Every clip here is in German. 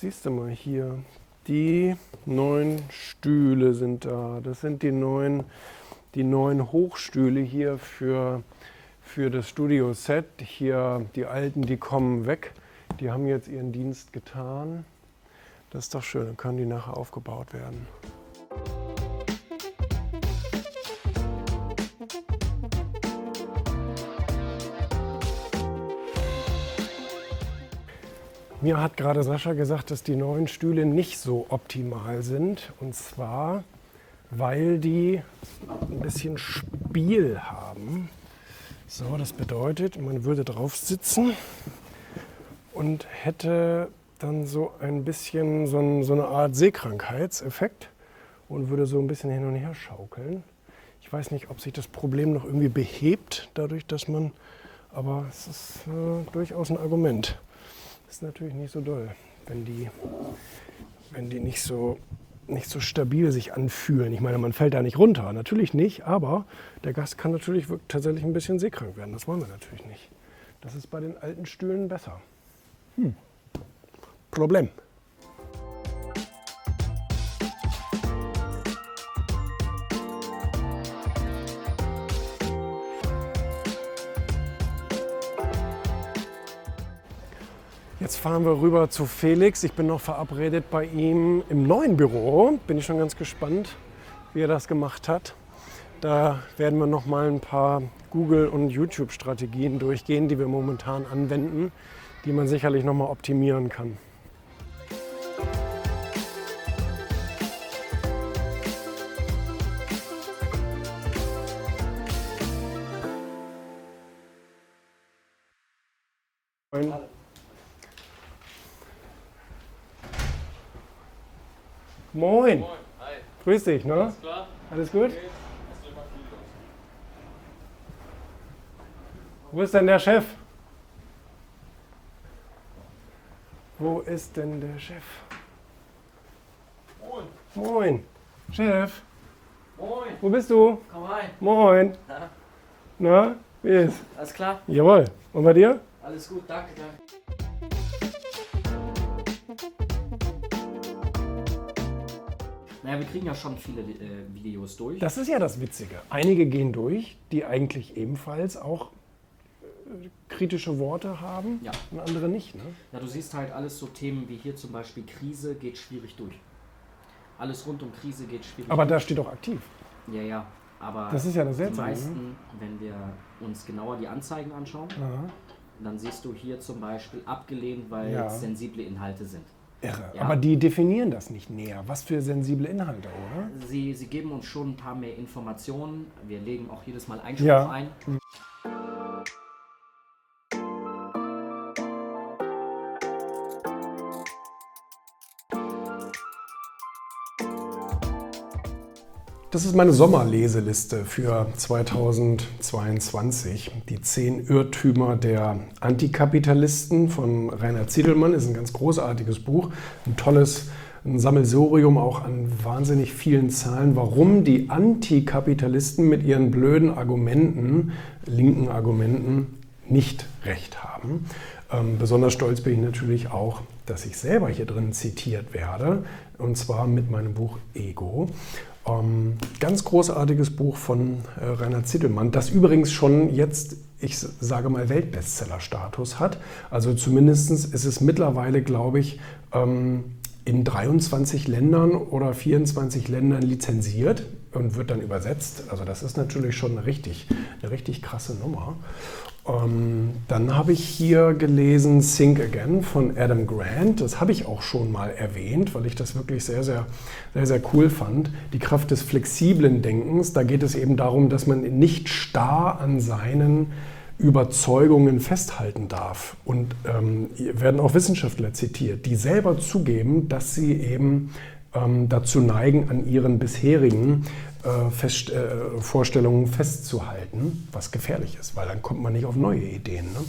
siehst du mal hier. Die neun Stühle sind da. Das sind die neuen, die neuen Hochstühle hier für, für das Studio-Set. Hier die alten, die kommen weg. Die haben jetzt ihren Dienst getan. Das ist doch schön, dann können die nachher aufgebaut werden. Mir hat gerade Sascha gesagt, dass die neuen Stühle nicht so optimal sind. Und zwar, weil die ein bisschen Spiel haben. So, das bedeutet, man würde drauf sitzen und hätte dann so ein bisschen so, ein, so eine Art Seekrankheitseffekt und würde so ein bisschen hin und her schaukeln. Ich weiß nicht, ob sich das Problem noch irgendwie behebt, dadurch, dass man, aber es ist äh, durchaus ein Argument ist natürlich nicht so doll, wenn die, wenn die nicht so, nicht so stabil sich anfühlen. Ich meine, man fällt da nicht runter, natürlich nicht, aber der Gast kann natürlich tatsächlich ein bisschen seekrank werden. Das wollen wir natürlich nicht. Das ist bei den alten Stühlen besser. Hm. Problem. Jetzt fahren wir rüber zu Felix. Ich bin noch verabredet bei ihm im neuen Büro. Bin ich schon ganz gespannt, wie er das gemacht hat. Da werden wir noch mal ein paar Google- und YouTube-Strategien durchgehen, die wir momentan anwenden, die man sicherlich noch mal optimieren kann. Moin. Moin. Moin. Hi. Grüß dich, ne? Alles klar. Alles gut? Okay. Wo ist denn der Chef? Wo ist denn der Chef? Moin. Moin. Chef. Moin. Wo bist du? Komm rein. Moin. Na? Na, wie ist? Alles klar? Jawohl. Und bei dir? Alles gut, danke, danke. Naja, wir kriegen ja schon viele äh, Videos durch. Das ist ja das Witzige. Einige gehen durch, die eigentlich ebenfalls auch äh, kritische Worte haben ja. und andere nicht. Ne? Ja, du siehst halt alles so Themen wie hier zum Beispiel Krise geht schwierig durch. Alles rund um Krise geht schwierig Aber durch. da steht doch aktiv. Ja, ja. Aber das ist ja das die Seltsame. meisten, ne? wenn wir uns genauer die Anzeigen anschauen, Aha. dann siehst du hier zum Beispiel abgelehnt, weil Ja. es sensible Inhalte sind. Irre. Ja. Aber die definieren das nicht näher. Was für sensible Inhalte, oder? Sie, sie geben uns schon ein paar mehr Informationen. Wir legen auch jedes Mal Einspruch Ja. ein. Das ist meine Sommerleseliste für 2022. Die zehn Irrtümer der Antikapitalisten von Rainer Ziedelmann ist ein ganz großartiges Buch, ein tolles ein Sammelsurium auch an wahnsinnig vielen Zahlen, warum die Antikapitalisten mit ihren blöden Argumenten, linken Argumenten, nicht recht haben. Ähm, besonders stolz bin ich natürlich auch, dass ich selber hier drin zitiert werde, und zwar mit meinem Buch Ego. Ähm, ganz großartiges Buch von äh, Rainer Zittelmann, das übrigens schon jetzt, ich sage mal, Weltbestseller-Status hat. Also zumindest ist es mittlerweile, glaube ich, ähm, in 23 Ländern oder 24 Ländern lizenziert und wird dann übersetzt. Also das ist natürlich schon eine richtig, eine richtig krasse Nummer. Ähm, dann habe ich hier gelesen Think Again von Adam Grant. Das habe ich auch schon mal erwähnt, weil ich das wirklich sehr, sehr, sehr, sehr cool fand. Die Kraft des flexiblen Denkens. Da geht es eben darum, dass man nicht starr an seinen Überzeugungen festhalten darf. Und ähm, werden auch Wissenschaftler zitiert, die selber zugeben, dass sie eben ähm, dazu neigen, an ihren bisherigen äh, Fest, äh, Vorstellungen festzuhalten, was gefährlich ist, weil dann kommt man nicht auf neue Ideen. Ne?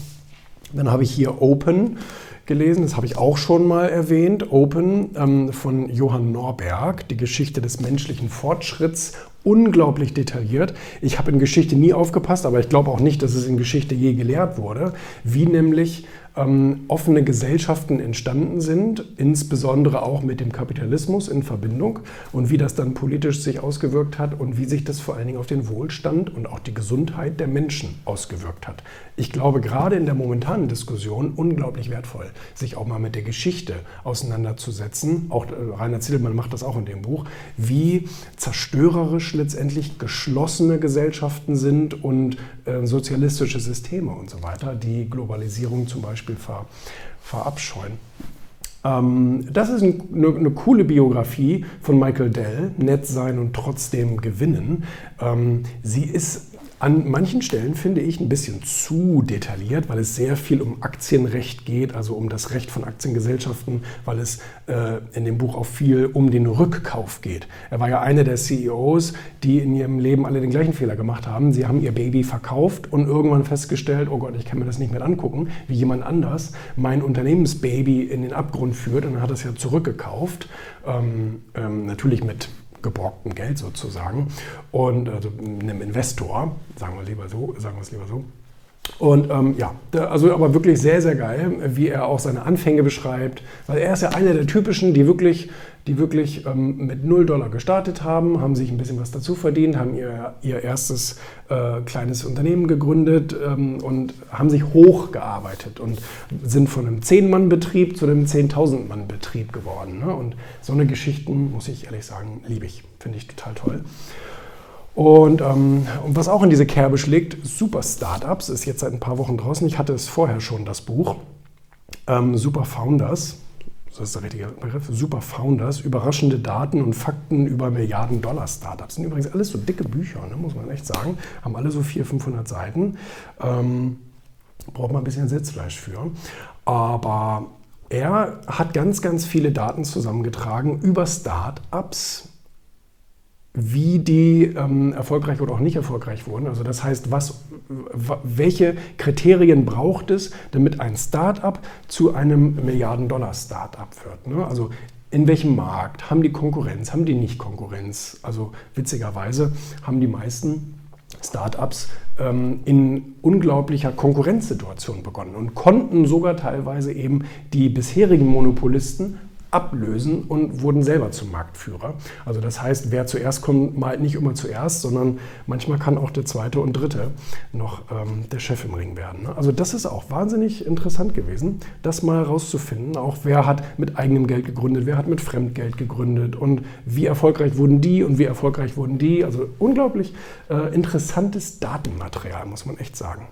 Dann habe ich hier Open gelesen, das habe ich auch schon mal erwähnt. Open ähm, von Johann Norberg, die Geschichte des menschlichen Fortschritts, unglaublich detailliert. Ich habe in Geschichte nie aufgepasst, aber ich glaube auch nicht, dass es in Geschichte je gelehrt wurde, wie nämlich ähm, offene Gesellschaften entstanden sind, insbesondere auch mit dem Kapitalismus in Verbindung und wie das dann politisch sich ausgewirkt hat und wie sich das vor allen Dingen auf den Wohlstand und auch die Gesundheit der Menschen ausgewirkt hat. Ich glaube, gerade in der momentanen Diskussion unglaublich wertvoll, sich auch mal mit der Geschichte auseinanderzusetzen. Auch äh, Rainer Ziedelmann macht das auch in dem Buch, wie zerstörerisch letztendlich geschlossene Gesellschaften sind und äh, sozialistische Systeme und so weiter, die Globalisierung zum Beispiel ver, verabscheuen. Ähm, das ist eine, eine, coole Biografie von Michael Dell, Nett sein und trotzdem gewinnen. Ähm, sie ist an manchen Stellen finde ich ein bisschen zu detailliert, weil es sehr viel um Aktienrecht geht, also um das Recht von Aktiengesellschaften, weil es äh, in dem Buch auch viel um den Rückkauf geht. Er war ja einer der CEOs, die in ihrem Leben alle den gleichen Fehler gemacht haben. Sie haben ihr Baby verkauft und irgendwann festgestellt, oh Gott, ich kann mir das nicht mehr angucken, wie jemand anders mein Unternehmensbaby in den Abgrund führt und dann hat es ja zurückgekauft. Ähm, ähm, natürlich mit geborgtem Geld sozusagen und also einem Investor, sagen wir lieber so, sagen wir es lieber so. Und ähm, ja, also aber wirklich sehr, sehr geil, wie er auch seine Anfänge beschreibt, weil er ist ja einer der typischen, die wirklich die wirklich ähm, mit 0 Dollar gestartet haben, haben sich ein bisschen was dazu verdient, haben ihr, ihr erstes äh, kleines Unternehmen gegründet ähm, und haben sich hochgearbeitet und sind von einem 10-Mann-Betrieb zu einem 10.000-Mann-Betrieb geworden. Ne? Und so eine Geschichten, muss ich ehrlich sagen, liebe ich. Finde ich total toll. Und, ähm, was auch in diese Kerbe schlägt, Super Startups, ist jetzt seit ein paar Wochen draußen. Ich hatte es vorher schon, das Buch. Ähm, Super Founders das ist der richtige Begriff, Super Founders, überraschende Daten und Fakten über Milliarden-Dollar-Startups. sind übrigens alles so dicke Bücher, ne, muss man echt sagen. Haben alle so 400, 500 Seiten. Ähm, braucht man ein bisschen Sitzfleisch für. Aber er hat ganz, ganz viele Daten zusammengetragen über Startups, wie die ähm, erfolgreich oder auch nicht erfolgreich wurden. Also das heißt, was, welche Kriterien braucht es, damit ein Startup zu einem Milliarden-Dollar-Startup wird. Ne? Also in welchem Markt haben die Konkurrenz, haben die nicht Konkurrenz? Also witzigerweise haben die meisten Startups ähm, in unglaublicher Konkurrenzsituation begonnen und konnten sogar teilweise eben die bisherigen Monopolisten ablösen und wurden selber zum Marktführer. Also das heißt, wer zuerst kommt, malt nicht immer zuerst, sondern manchmal kann auch der zweite und dritte noch ähm, der Chef im Ring werden. Ne? Also das ist auch wahnsinnig interessant gewesen, das mal rauszufinden. Auch wer hat mit eigenem Geld gegründet, wer hat mit Fremdgeld gegründet und wie erfolgreich wurden die und wie erfolgreich wurden die. Also unglaublich äh, interessantes Datenmaterial, muss man echt sagen.